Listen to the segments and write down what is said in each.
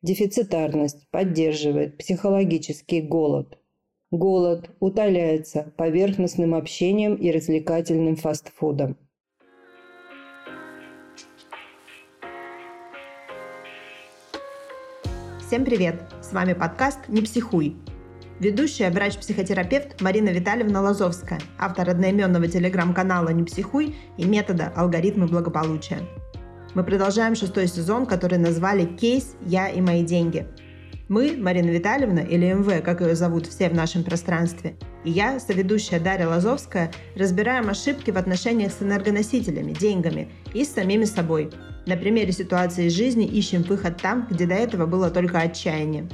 Дефицитарность поддерживает психологический голод. Голод утоляется поверхностным общением и развлекательным фастфудом. Всем привет! С вами подкаст «Не психуй». Ведущая врач-психотерапевт Марина Витальевна Лазовская, автор одноименного телеграм-канала «Не психуй» и метода «Алгоритмы благополучия». Мы продолжаем шестой сезон, который назвали «Кейс. Я и мои деньги». Мы, Марина Витальевна, или МВ, как ее зовут все в нашем пространстве, и я, соведущая Дарья Лазовская, разбираем ошибки в отношениях с энергоносителями, деньгами и с самими собой. На примере ситуации из жизни ищем выход там, где до этого было только отчаяние.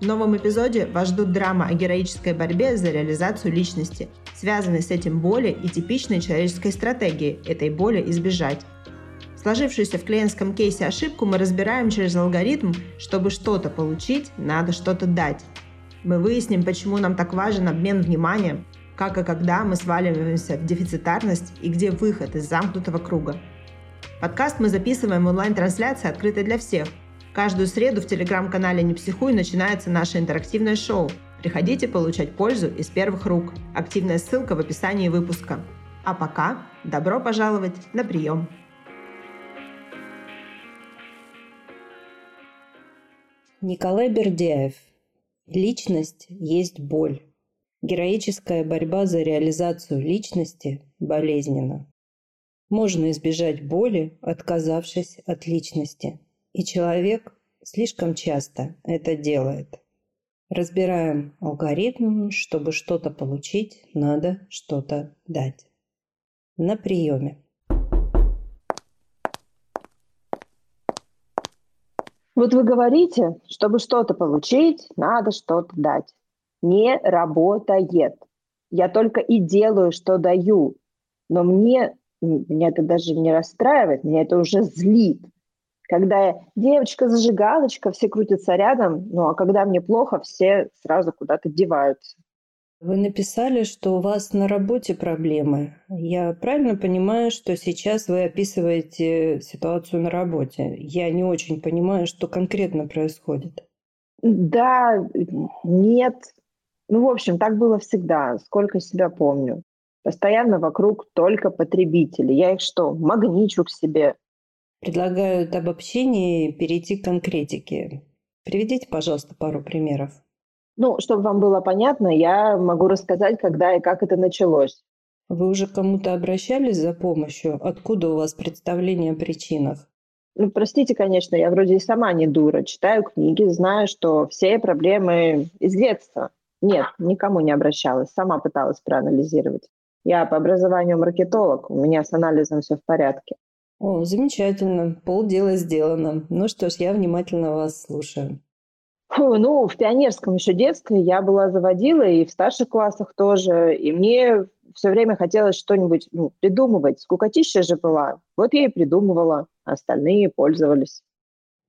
В новом эпизоде вас ждут драма о героической борьбе за реализацию личности, связанной с этим боли и типичной человеческой стратегией этой боли избежать. Сложившуюся в клиентском кейсе ошибку мы разбираем через алгоритм, чтобы что-то получить, надо что-то дать. Мы выясним, почему нам так важен обмен вниманием, как и когда мы сваливаемся в дефицитарность и где выход из замкнутого круга. Подкаст мы записываем в онлайн-трансляции, открытой для всех. Каждую среду в телеграм-канале «Не психуй» начинается наше интерактивное шоу. Приходите получать пользу из первых рук. Активная ссылка в описании выпуска. А пока добро пожаловать на прием! Николай Бердяев. Личность есть боль. Героическая борьба за реализацию личности болезненна. Можно избежать боли, отказавшись от личности. И человек слишком часто это делает. Разбираем алгоритм, чтобы что-то получить, надо что-то дать. На приеме. Вот вы говорите, чтобы что-то получить, надо что-то дать. Не работает. Я только и делаю, что даю. Но мне, меня это даже не расстраивает, меня это уже злит. Когда девочка-зажигалочка, все крутятся рядом, ну а когда мне плохо, все сразу куда-то деваются. Вы написали, что у вас на работе проблемы. Я правильно понимаю, что сейчас вы описываете ситуацию на работе? Я не очень понимаю, что конкретно происходит. Да, нет. Ну, в общем, так было всегда, сколько себя помню. Постоянно вокруг только потребители. Я их что, магничу к себе? Предлагаю об общении перейти к конкретике. Приведите, пожалуйста, пару примеров. Ну, чтобы вам было понятно, я могу рассказать, когда и как это началось. Вы уже кому-то обращались за помощью? Откуда у вас представление о причинах? Ну, простите, конечно, я вроде и сама не дура. Читаю книги, знаю, что все проблемы из детства. Нет, никому не обращалась, сама пыталась проанализировать. Я по образованию маркетолог, у меня с анализом все в порядке. О, замечательно, полдела сделано. Ну что ж, я внимательно вас слушаю. Фу, ну, в пионерском еще детстве я была заводилой, и в старших классах тоже. И мне все время хотелось что-нибудь ну, придумывать. Скукотища же была. Вот я и придумывала. Остальные пользовались.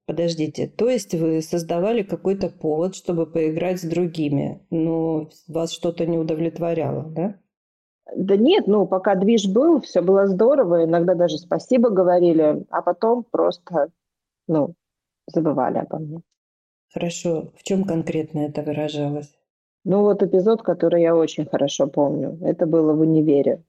Подождите, то есть вы создавали какой-то повод, чтобы поиграть с другими, но вас что-то не удовлетворяло, да? Да нет, ну, пока движ был, все было здорово, иногда даже спасибо говорили, а потом просто, ну, забывали обо мне. Хорошо. В чем конкретно это выражалось? Ну вот эпизод, который я очень хорошо помню. Это было в универе.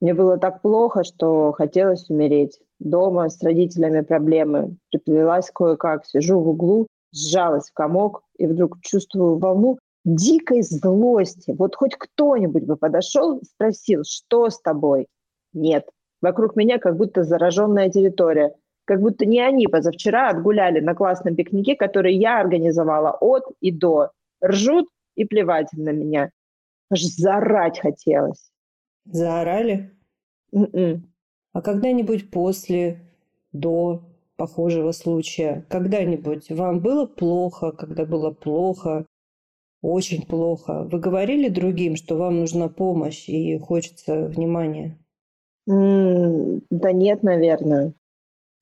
Мне было так плохо, что хотелось умереть. Дома с родителями проблемы. Приплелась кое-как, сижу в углу, сжалась в комок и вдруг чувствую волну дикой злости. Вот хоть кто-нибудь бы подошел спросил, что с тобой? Нет. Вокруг меня как будто зараженная территория как будто не они позавчера отгуляли на классном пикнике, который я организовала от и до. Ржут и плевать на меня. Аж заорать хотелось. Заорали? Mm-mm. М-м. А когда-нибудь после, до похожего случая, когда-нибудь вам было плохо, когда было плохо, очень плохо? Вы говорили другим, что вам нужна помощь и хочется внимания? Mm, да нет, наверное.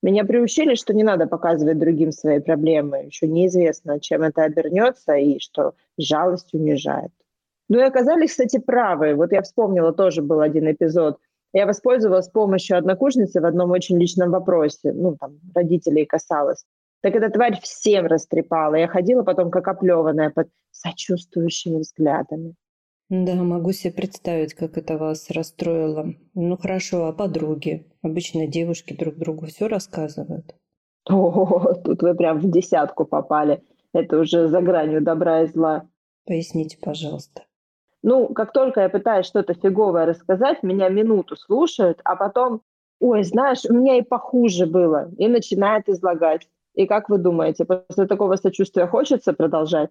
Меня приучили, что не надо показывать другим свои проблемы. Еще неизвестно, чем это обернется, и что жалость унижает. Ну и оказались, кстати, правы. Вот я вспомнила, тоже был один эпизод. Я воспользовалась помощью однокурсницы в одном очень личном вопросе. Ну, там, родителей касалось. Так эта тварь всем растрепала. Я ходила потом как оплеванная под сочувствующими взглядами. Да, могу себе представить, как это вас расстроило. Ну хорошо, а подруги? Обычно девушки друг другу все рассказывают. О, тут вы прям в десятку попали. Это уже за гранью добра и зла. Поясните, пожалуйста. Ну, как только я пытаюсь что-то фиговое рассказать, меня минуту слушают, а потом, ой, знаешь, у меня и похуже было, и начинает излагать. И как вы думаете, после такого сочувствия хочется продолжать?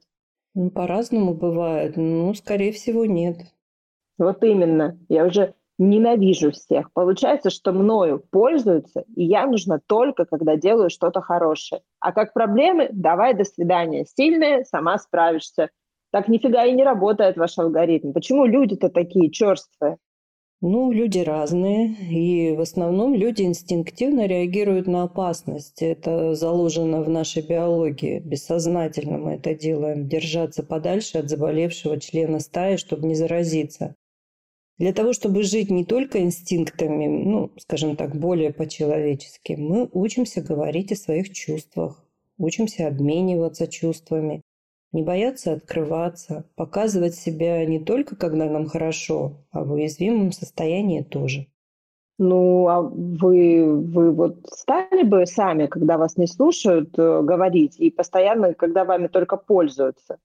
Ну, по-разному бывает. Ну, скорее всего, нет. Вот именно. Я уже ненавижу всех. Получается, что мною пользуются, и я нужна только, когда делаю что-то хорошее. А как проблемы, давай до свидания. Сильная, сама справишься. Так нифига и не работает ваш алгоритм. Почему люди-то такие черствые? Ну, люди разные, и в основном люди инстинктивно реагируют на опасность. Это заложено в нашей биологии. Бессознательно мы это делаем. Держаться подальше от заболевшего члена стаи, чтобы не заразиться. Для того, чтобы жить не только инстинктами, ну, скажем так, более по-человечески, мы учимся говорить о своих чувствах, учимся обмениваться чувствами, не бояться открываться, показывать себя не только когда нам хорошо, а в уязвимом состоянии тоже. Ну, а вы, вы вот стали бы сами, когда вас не слушают, э, говорить, и постоянно, когда вами только пользуются?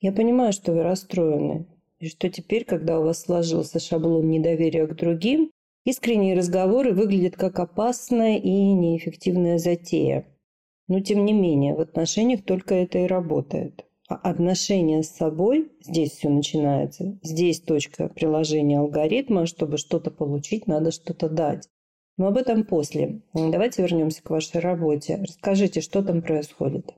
Я понимаю, что вы расстроены, и что теперь, когда у вас сложился шаблон недоверия к другим, искренние разговоры выглядят как опасная и неэффективная затея. Но тем не менее, в отношениях только это и работает. А отношения с собой, здесь все начинается, здесь точка приложения алгоритма, чтобы что-то получить, надо что-то дать. Но об этом после. Давайте вернемся к вашей работе. Расскажите, что там происходит.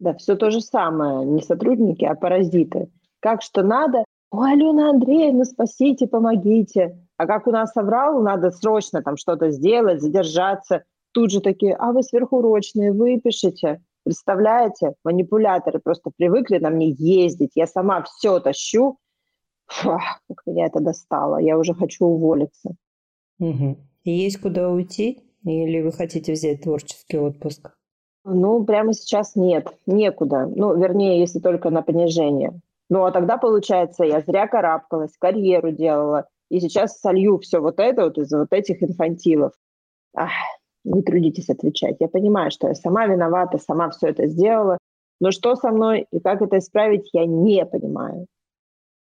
Да, все то же самое. Не сотрудники, а паразиты. Как что надо? О, Алена Андреевна, спасите, помогите. А как у нас соврал, надо срочно там что-то сделать, задержаться. Тут же такие, а вы сверхурочные, выпишите. Представляете, манипуляторы просто привыкли на мне ездить. Я сама все тащу. Фу, как меня это достало. Я уже хочу уволиться. Угу. И есть куда уйти? Или вы хотите взять творческий отпуск? Ну, прямо сейчас нет, некуда. Ну, вернее, если только на понижение. Ну, а тогда, получается, я зря карабкалась, карьеру делала. И сейчас солью все вот это вот из вот этих инфантилов. Ах, не трудитесь отвечать. Я понимаю, что я сама виновата, сама все это сделала, но что со мной и как это исправить, я не понимаю.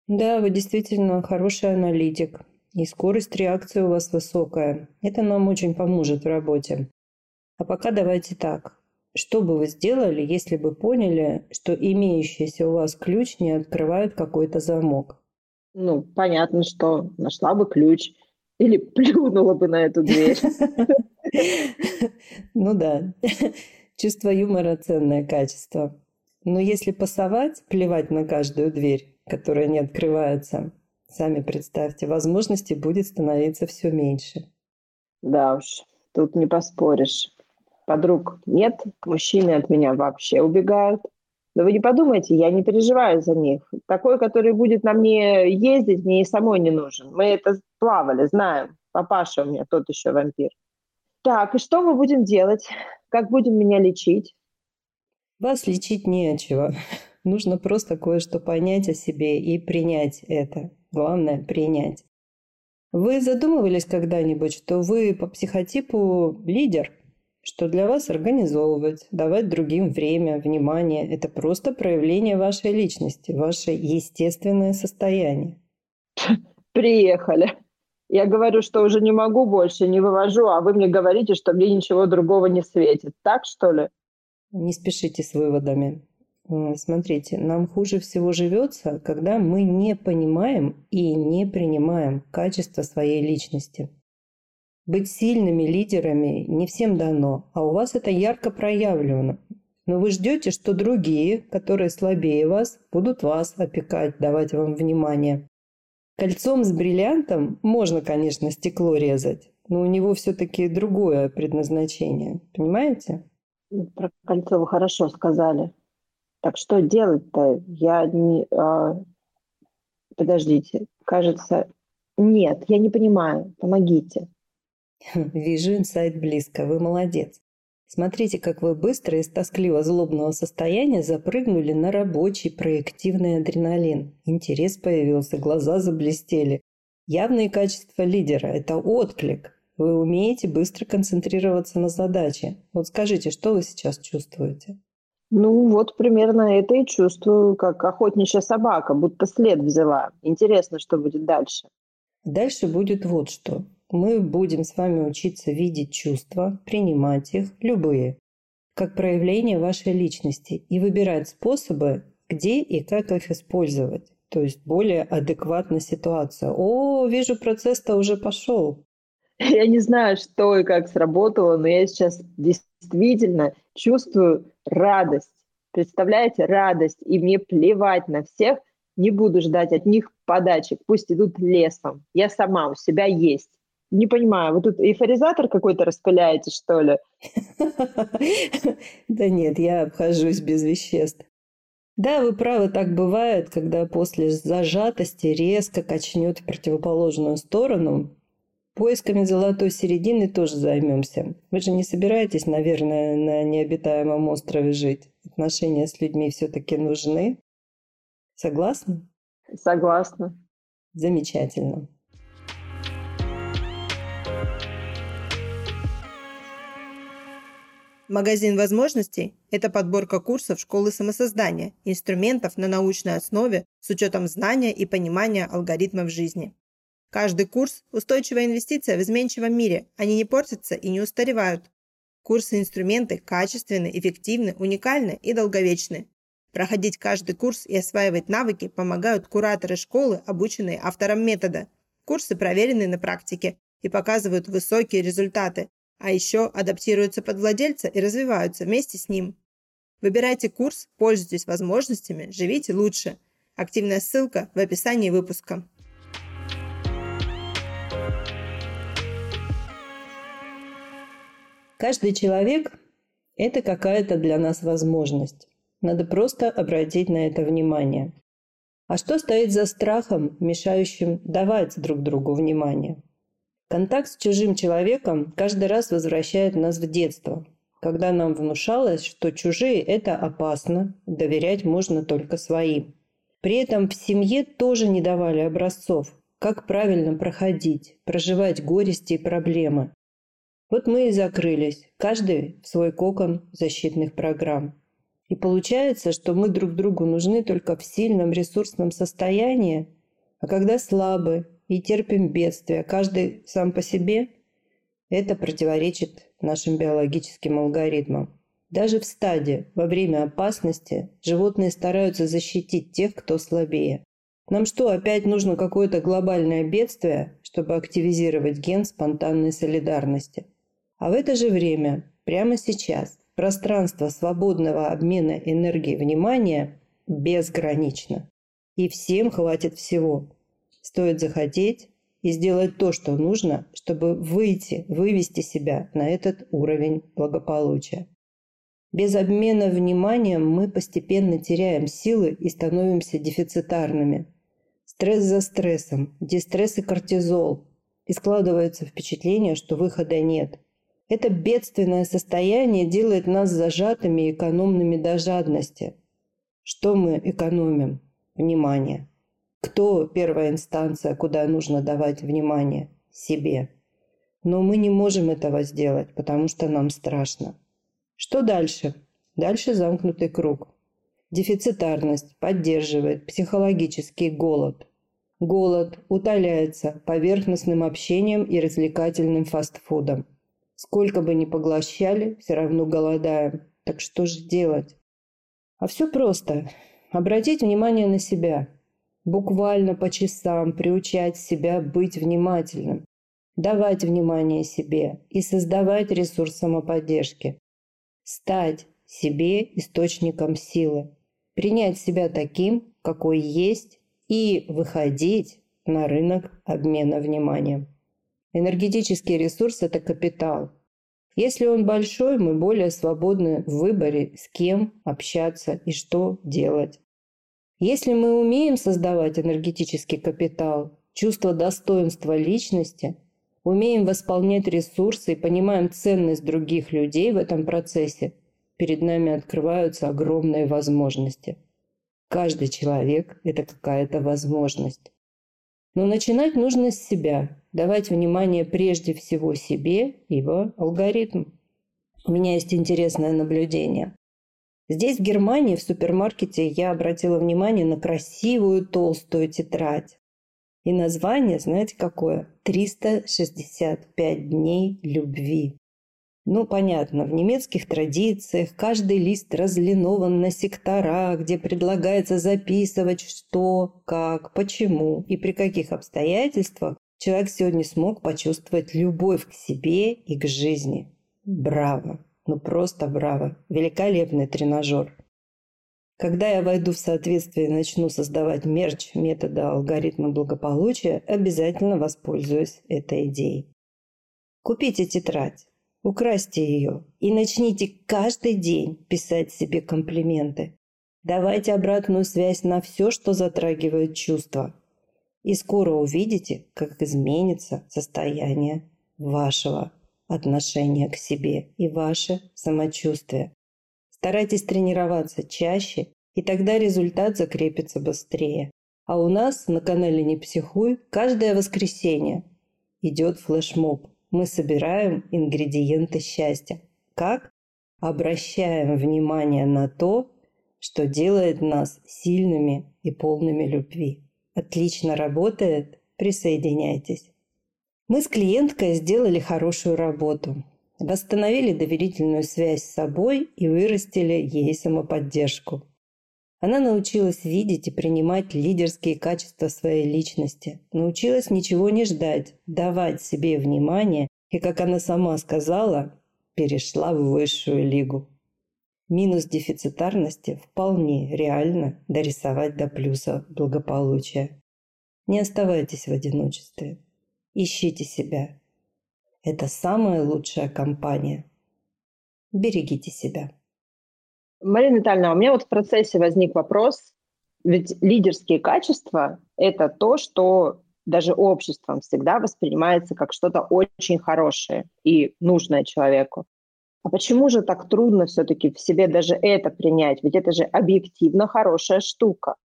Да, вы действительно хороший аналитик, и скорость реакции у вас высокая. Это нам очень поможет в работе. А пока давайте так. Что бы вы сделали, если бы поняли, что имеющийся у вас ключ не открывает какой-то замок? Ну, понятно, что нашла бы ключ или плюнула бы на эту дверь. Ну да, чувство юмора – ценное качество. Но если пасовать, плевать на каждую дверь, которая не открывается, сами представьте, возможностей будет становиться все меньше. Да уж, тут не поспоришь. Подруг нет, мужчины от меня вообще убегают. Но вы не подумайте, я не переживаю за них. Такой, который будет на мне ездить, мне и самой не нужен. Мы это плавали, знаем. Папаша у меня тот еще вампир. Так, и что мы будем делать? Как будем меня лечить? Вас лечить нечего. Нужно просто кое-что понять о себе и принять это. Главное – принять. Вы задумывались когда-нибудь, что вы по психотипу лидер? Что для вас организовывать, давать другим время, внимание – это просто проявление вашей личности, ваше естественное состояние. Приехали. Я говорю, что уже не могу больше, не вывожу, а вы мне говорите, что мне ничего другого не светит. Так, что ли? Не спешите с выводами. Смотрите, нам хуже всего живется, когда мы не понимаем и не принимаем качество своей личности. Быть сильными лидерами не всем дано, а у вас это ярко проявлено. Но вы ждете, что другие, которые слабее вас, будут вас опекать, давать вам внимание. Кольцом с бриллиантом можно, конечно, стекло резать, но у него все-таки другое предназначение. Понимаете? Ну, про кольцо вы хорошо сказали. Так что делать-то? Я не... А... Подождите. Кажется... Нет, я не понимаю. Помогите. Вижу инсайт близко. Вы молодец. Смотрите, как вы быстро из тоскливо-злобного состояния запрыгнули на рабочий проективный адреналин. Интерес появился, глаза заблестели. Явные качества лидера – это отклик. Вы умеете быстро концентрироваться на задаче. Вот скажите, что вы сейчас чувствуете? Ну, вот примерно это и чувствую, как охотничья собака, будто след взяла. Интересно, что будет дальше. Дальше будет вот что мы будем с вами учиться видеть чувства, принимать их, любые, как проявление вашей личности и выбирать способы, где и как их использовать. То есть более адекватно ситуация. О, вижу, процесс-то уже пошел. Я не знаю, что и как сработало, но я сейчас действительно чувствую радость. Представляете, радость. И мне плевать на всех. Не буду ждать от них подачек. Пусть идут лесом. Я сама у себя есть. Не понимаю, вы тут эйфоризатор какой-то распыляете, что ли? Да нет, я обхожусь без веществ. Да, вы правы, так бывает, когда после зажатости резко качнет в противоположную сторону. Поисками золотой середины тоже займемся. Вы же не собираетесь, наверное, на необитаемом острове жить. Отношения с людьми все-таки нужны. Согласны? Согласна. Замечательно. Магазин возможностей – это подборка курсов школы самосоздания, инструментов на научной основе с учетом знания и понимания алгоритмов жизни. Каждый курс – устойчивая инвестиция в изменчивом мире, они не портятся и не устаревают. Курсы и инструменты качественны, эффективны, уникальны и долговечны. Проходить каждый курс и осваивать навыки помогают кураторы школы, обученные автором метода. Курсы проверены на практике и показывают высокие результаты, а еще адаптируются под владельца и развиваются вместе с ним. Выбирайте курс, пользуйтесь возможностями, живите лучше. Активная ссылка в описании выпуска. Каждый человек – это какая-то для нас возможность. Надо просто обратить на это внимание. А что стоит за страхом, мешающим давать друг другу внимание? Контакт с чужим человеком каждый раз возвращает нас в детство, когда нам внушалось, что чужие – это опасно, доверять можно только своим. При этом в семье тоже не давали образцов, как правильно проходить, проживать горести и проблемы. Вот мы и закрылись, каждый в свой кокон защитных программ. И получается, что мы друг другу нужны только в сильном ресурсном состоянии, а когда слабы и терпим бедствия, каждый сам по себе, это противоречит нашим биологическим алгоритмам. Даже в стаде, во время опасности, животные стараются защитить тех, кто слабее. Нам что, опять нужно какое-то глобальное бедствие, чтобы активизировать ген спонтанной солидарности? А в это же время, прямо сейчас, пространство свободного обмена энергии внимания безгранично. И всем хватит всего. Стоит захотеть и сделать то, что нужно, чтобы выйти, вывести себя на этот уровень благополучия. Без обмена вниманием мы постепенно теряем силы и становимся дефицитарными. Стресс за стрессом, дистресс и кортизол. И складывается впечатление, что выхода нет. Это бедственное состояние делает нас зажатыми и экономными до жадности. Что мы экономим? Внимание. Кто первая инстанция, куда нужно давать внимание? Себе. Но мы не можем этого сделать, потому что нам страшно. Что дальше? Дальше замкнутый круг. Дефицитарность поддерживает психологический голод. Голод утоляется поверхностным общением и развлекательным фастфудом. Сколько бы ни поглощали, все равно голодаем. Так что же делать? А все просто. Обратить внимание на себя – буквально по часам приучать себя быть внимательным, давать внимание себе и создавать ресурс самоподдержки, стать себе источником силы, принять себя таким, какой есть, и выходить на рынок обмена вниманием. Энергетический ресурс – это капитал. Если он большой, мы более свободны в выборе, с кем общаться и что делать. Если мы умеем создавать энергетический капитал, чувство достоинства личности, умеем восполнять ресурсы и понимаем ценность других людей в этом процессе, перед нами открываются огромные возможности. Каждый человек – это какая-то возможность. Но начинать нужно с себя, давать внимание прежде всего себе, ибо алгоритм. У меня есть интересное наблюдение. Здесь, в Германии, в супермаркете, я обратила внимание на красивую толстую тетрадь. И название, знаете какое? «365 дней любви». Ну, понятно, в немецких традициях каждый лист разлинован на сектора, где предлагается записывать, что, как, почему и при каких обстоятельствах человек сегодня смог почувствовать любовь к себе и к жизни. Браво! Ну просто браво! Великолепный тренажер! Когда я войду в соответствие и начну создавать мерч метода алгоритма благополучия, обязательно воспользуюсь этой идеей. Купите тетрадь. Украсьте ее и начните каждый день писать себе комплименты. Давайте обратную связь на все, что затрагивает чувства. И скоро увидите, как изменится состояние вашего отношения к себе и ваше самочувствие. Старайтесь тренироваться чаще, и тогда результат закрепится быстрее. А у нас на канале «Не психуй» каждое воскресенье идет флешмоб – мы собираем ингредиенты счастья. Как? Обращаем внимание на то, что делает нас сильными и полными любви. Отлично работает? Присоединяйтесь. Мы с клиенткой сделали хорошую работу. Восстановили доверительную связь с собой и вырастили ей самоподдержку. Она научилась видеть и принимать лидерские качества своей личности, научилась ничего не ждать, давать себе внимание и, как она сама сказала, перешла в высшую лигу. Минус дефицитарности вполне реально дорисовать до плюса благополучия. Не оставайтесь в одиночестве. Ищите себя. Это самая лучшая компания. Берегите себя. Марина Витальевна, у меня вот в процессе возник вопрос, ведь лидерские качества – это то, что даже обществом всегда воспринимается как что-то очень хорошее и нужное человеку. А почему же так трудно все-таки в себе даже это принять? Ведь это же объективно хорошая штука.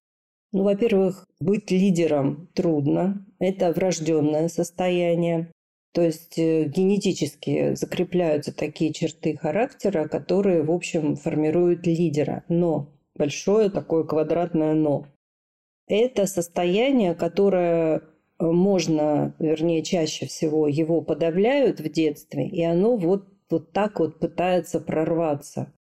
Ну, во-первых, быть лидером трудно. Это врожденное состояние. То есть э, генетически закрепляются такие черты характера, которые, в общем, формируют лидера. Но, большое такое квадратное но. Это состояние, которое э, можно, вернее, чаще всего его подавляют в детстве, и оно вот, вот так вот пытается прорваться.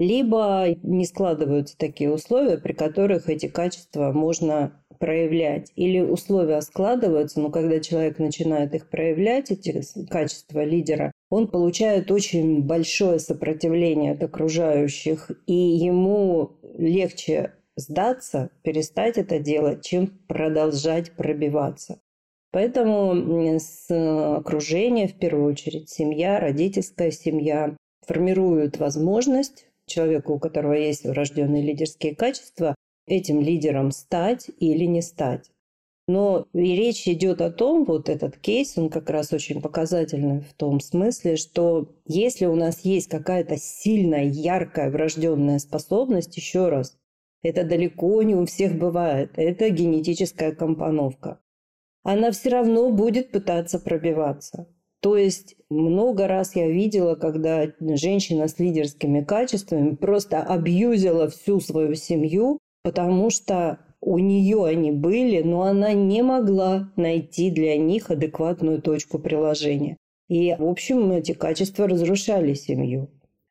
Либо не складываются такие условия, при которых эти качества можно проявлять. Или условия складываются, но когда человек начинает их проявлять, эти качества лидера, он получает очень большое сопротивление от окружающих, и ему легче сдаться, перестать это делать, чем продолжать пробиваться. Поэтому с окружения, в первую очередь, семья, родительская семья, формируют возможность человеку, у которого есть врожденные лидерские качества, этим лидером стать или не стать. Но и речь идет о том, вот этот кейс, он как раз очень показательный в том смысле, что если у нас есть какая-то сильная, яркая врожденная способность, еще раз, это далеко не у всех бывает, это генетическая компоновка. Она все равно будет пытаться пробиваться. То есть много раз я видела, когда женщина с лидерскими качествами просто абьюзила всю свою семью, потому что у нее они были, но она не могла найти для них адекватную точку приложения. И, в общем, эти качества разрушали семью.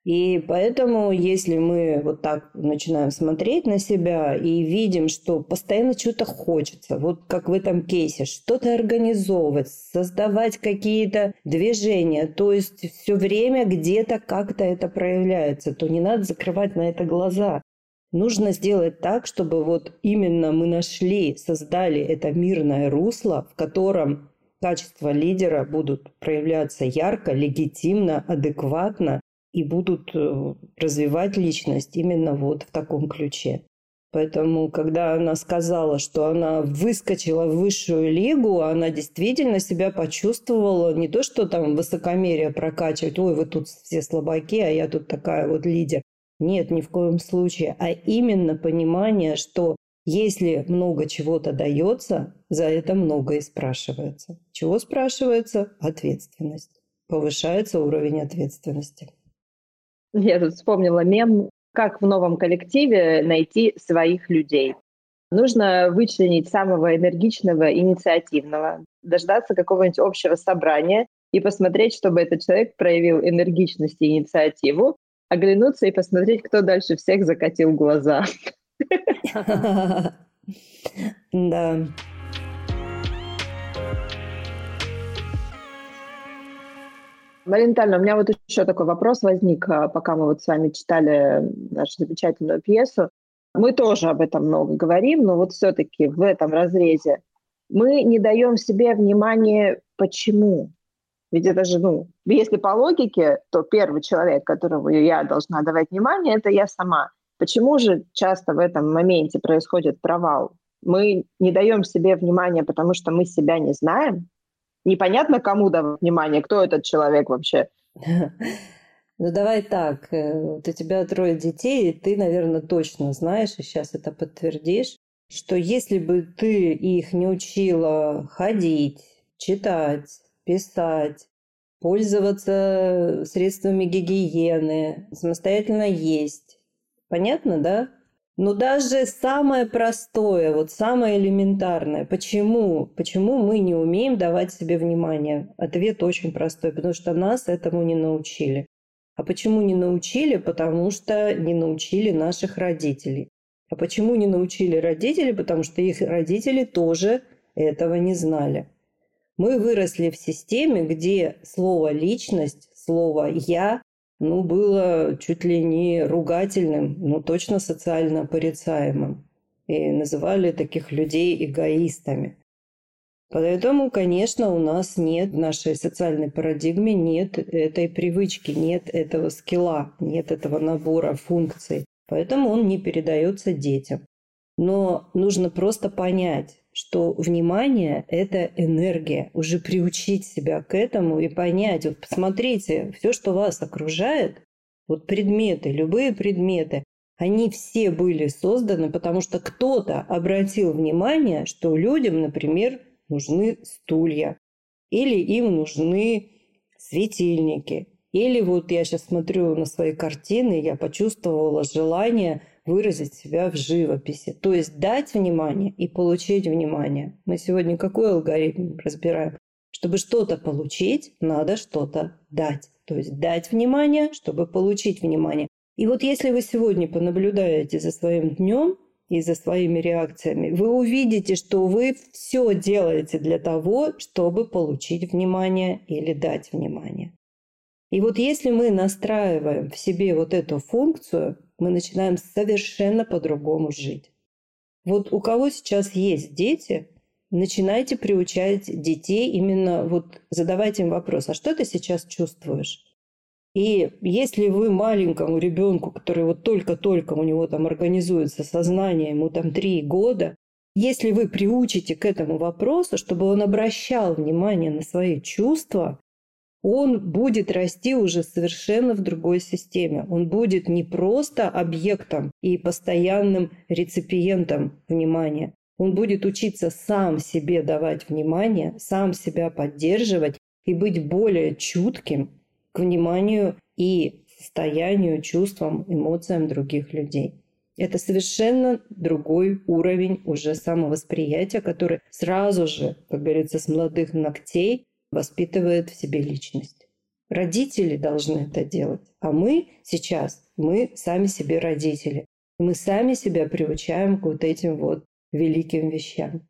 И поэтому, если мы вот так начинаем смотреть на себя и видим, что постоянно что-то хочется, вот как в этом кейсе, что-то организовывать, создавать какие-то движения, то есть все время где-то как-то это проявляется, то не надо закрывать на это глаза. Нужно сделать так, чтобы вот именно мы нашли, создали это мирное русло, в котором качества лидера будут проявляться ярко, легитимно, адекватно и будут э, развивать личность именно вот в таком ключе. Поэтому, когда она сказала, что она выскочила в высшую лигу, она действительно себя почувствовала не то, что там высокомерие прокачивать, ой, вы тут все слабаки, а я тут такая вот лидер. Нет, ни в коем случае. А именно понимание, что если много чего-то дается, за это много и спрашивается. Чего спрашивается? Ответственность. Повышается уровень ответственности. Я тут вспомнила мем как в новом коллективе найти своих людей. Нужно вычленить самого энергичного, инициативного, дождаться какого-нибудь общего собрания и посмотреть, чтобы этот человек проявил энергичность и инициативу, оглянуться и посмотреть, кто дальше всех закатил глаза. Да. Марина у меня вот еще такой вопрос возник, а, пока мы вот с вами читали нашу замечательную пьесу. Мы тоже об этом много говорим, но вот все-таки в этом разрезе мы не даем себе внимания, почему. Ведь это же, ну, если по логике, то первый человек, которому я должна давать внимание, это я сама. Почему же часто в этом моменте происходит провал? Мы не даем себе внимания, потому что мы себя не знаем, непонятно, кому давать внимание, кто этот человек вообще. Ну давай так, э, вот у тебя трое детей, и ты, наверное, точно знаешь, и сейчас это подтвердишь, что если бы ты их не учила ходить, читать, писать, пользоваться средствами гигиены, самостоятельно есть, понятно, да? Но даже самое простое, вот самое элементарное, почему? Почему мы не умеем давать себе внимание? Ответ очень простой, потому что нас этому не научили. А почему не научили? Потому что не научили наших родителей. А почему не научили родители? Потому что их родители тоже этого не знали. Мы выросли в системе, где слово «личность», слово «я» ну, было чуть ли не ругательным, но точно социально порицаемым. И называли таких людей эгоистами. Поэтому, конечно, у нас нет в нашей социальной парадигме нет этой привычки, нет этого скилла, нет этого набора функций. Поэтому он не передается детям. Но нужно просто понять, что внимание – это энергия. Уже приучить себя к этому и понять. Вот посмотрите, все, что вас окружает, вот предметы, любые предметы, они все были созданы, потому что кто-то обратил внимание, что людям, например, нужны стулья, или им нужны светильники, или вот я сейчас смотрю на свои картины, я почувствовала желание выразить себя в живописи. То есть дать внимание и получить внимание. Мы сегодня какой алгоритм разбираем? Чтобы что-то получить, надо что-то дать. То есть дать внимание, чтобы получить внимание. И вот если вы сегодня понаблюдаете за своим днем и за своими реакциями, вы увидите, что вы все делаете для того, чтобы получить внимание или дать внимание. И вот если мы настраиваем в себе вот эту функцию, мы начинаем совершенно по-другому жить. Вот у кого сейчас есть дети, начинайте приучать детей именно вот задавать им вопрос, а что ты сейчас чувствуешь? И если вы маленькому ребенку, который вот только-только у него там организуется сознание, ему там три года, если вы приучите к этому вопросу, чтобы он обращал внимание на свои чувства, он будет расти уже совершенно в другой системе. Он будет не просто объектом и постоянным реципиентом внимания. Он будет учиться сам себе давать внимание, сам себя поддерживать и быть более чутким к вниманию и состоянию, чувствам, эмоциям других людей. Это совершенно другой уровень уже самовосприятия, который сразу же, как говорится, с молодых ногтей воспитывает в себе личность. Родители должны это делать, а мы сейчас, мы сами себе родители. Мы сами себя приучаем к вот этим вот великим вещам.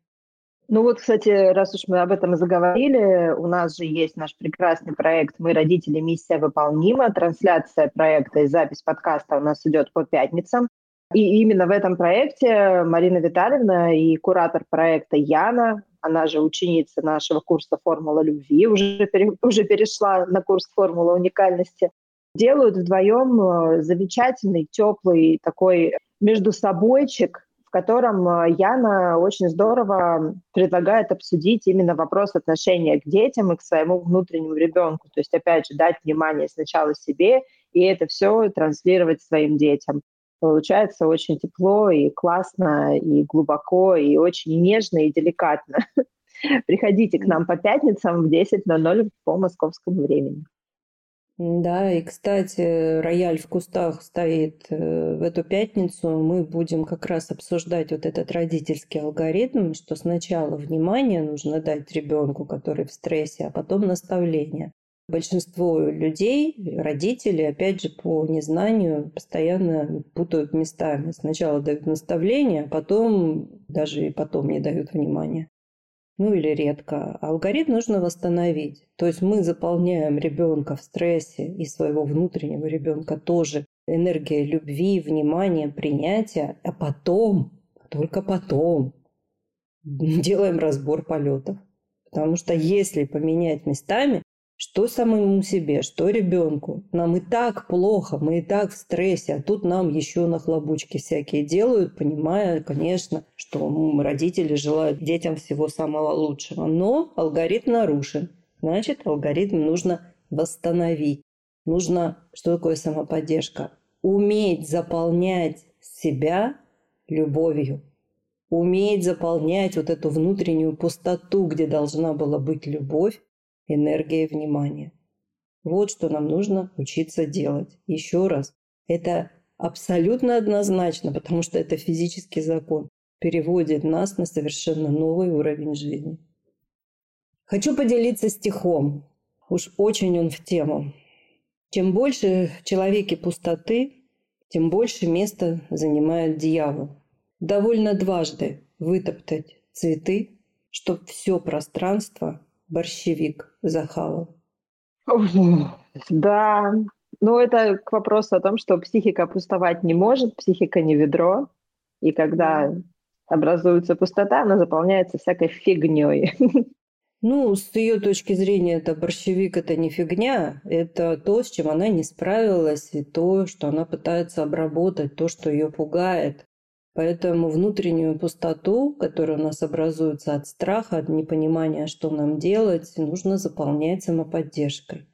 Ну вот, кстати, раз уж мы об этом заговорили, у нас же есть наш прекрасный проект «Мы родители. Миссия выполнима». Трансляция проекта и запись подкаста у нас идет по пятницам. И именно в этом проекте Марина Витальевна и куратор проекта Яна она же ученица нашего курса «Формула любви», уже, уже перешла на курс «Формула уникальности», делают вдвоем э, замечательный, теплый такой между собойчик, в котором э, Яна очень здорово предлагает обсудить именно вопрос отношения к детям и к своему внутреннему ребенку. То есть, опять же, дать внимание сначала себе и это все транслировать своим детям. Получается очень тепло и классно, и глубоко, и очень нежно и деликатно. Приходите к нам по пятницам в 10.00 по московскому времени. Да, и, кстати, рояль в кустах стоит э, в эту пятницу. Мы будем как раз обсуждать вот этот родительский алгоритм, что сначала внимание нужно дать ребенку, который в стрессе, а потом наставление. Большинство людей, родители, опять же, по незнанию постоянно путают местами. Сначала дают наставление, а потом даже и потом не дают внимания ну или редко. Алгоритм нужно восстановить. То есть мы заполняем ребенка в стрессе и своего внутреннего ребенка тоже энергия любви, внимания, принятия, а потом, только потом делаем разбор полетов. Потому что если поменять местами, что самому себе, что ребенку. Нам и так плохо, мы и так в стрессе, а тут нам еще нахлобучки всякие делают, понимая, конечно, что родители желают детям всего самого лучшего. Но алгоритм нарушен. Значит, алгоритм нужно восстановить. Нужно, что такое самоподдержка? Уметь заполнять себя любовью. Уметь заполнять вот эту внутреннюю пустоту, где должна была быть любовь, энергия внимания. Вот что нам нужно учиться делать. Еще раз, это абсолютно однозначно, потому что это физический закон, переводит нас на совершенно новый уровень жизни. Хочу поделиться стихом. Уж очень он в тему. Чем больше в человеке пустоты, тем больше места занимает дьявол. Довольно дважды вытоптать цветы, чтоб все пространство борщевик захавал. Да, ну это к вопросу о том, что психика пустовать не может, психика не ведро, и когда образуется пустота, она заполняется всякой фигней. Ну, с ее точки зрения, это борщевик это не фигня, это то, с чем она не справилась, и то, что она пытается обработать, то, что ее пугает. Поэтому внутреннюю пустоту, которая у нас образуется от страха, от непонимания, что нам делать, нужно заполнять самоподдержкой.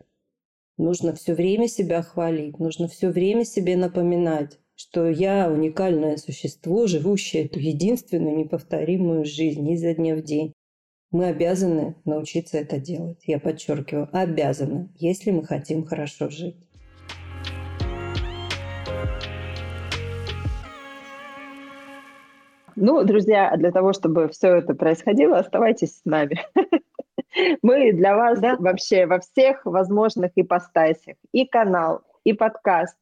Нужно все время себя хвалить, нужно все время себе напоминать, что я уникальное существо, живущее эту единственную неповторимую жизнь изо дня в день. Мы обязаны научиться это делать. Я подчеркиваю, обязаны, если мы хотим хорошо жить. Ну, друзья, для того, чтобы все это происходило, оставайтесь с нами. Мы для вас да? вообще во всех возможных ипостасях. И канал, и подкаст,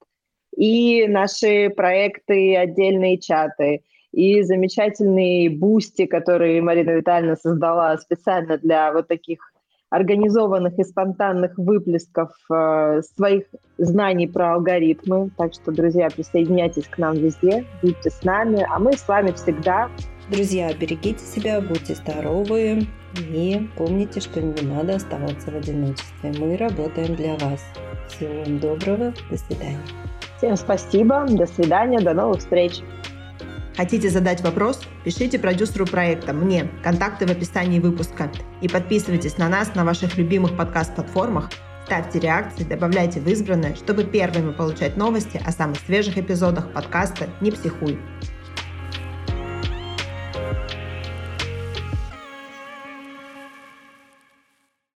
и наши проекты, отдельные чаты, и замечательные Boosty, которые Марина Витальевна создала специально для вот таких организованных и спонтанных выплесков э, своих знаний про алгоритмы. Так что, друзья, присоединяйтесь к нам везде, будьте с нами, а мы с вами всегда. Друзья, берегите себя, будьте здоровы и помните, что не надо оставаться в одиночестве. Мы работаем для вас. Всего вам доброго, до свидания. Всем спасибо, до свидания, до новых встреч. Хотите задать вопрос? Пишите продюсеру проекта, мне, контакты в описании выпуска. И подписывайтесь на нас на ваших любимых подкаст-платформах, ставьте реакции, добавляйте в избранное, чтобы первыми получать новости о самых свежих эпизодах подкаста «Не психуй».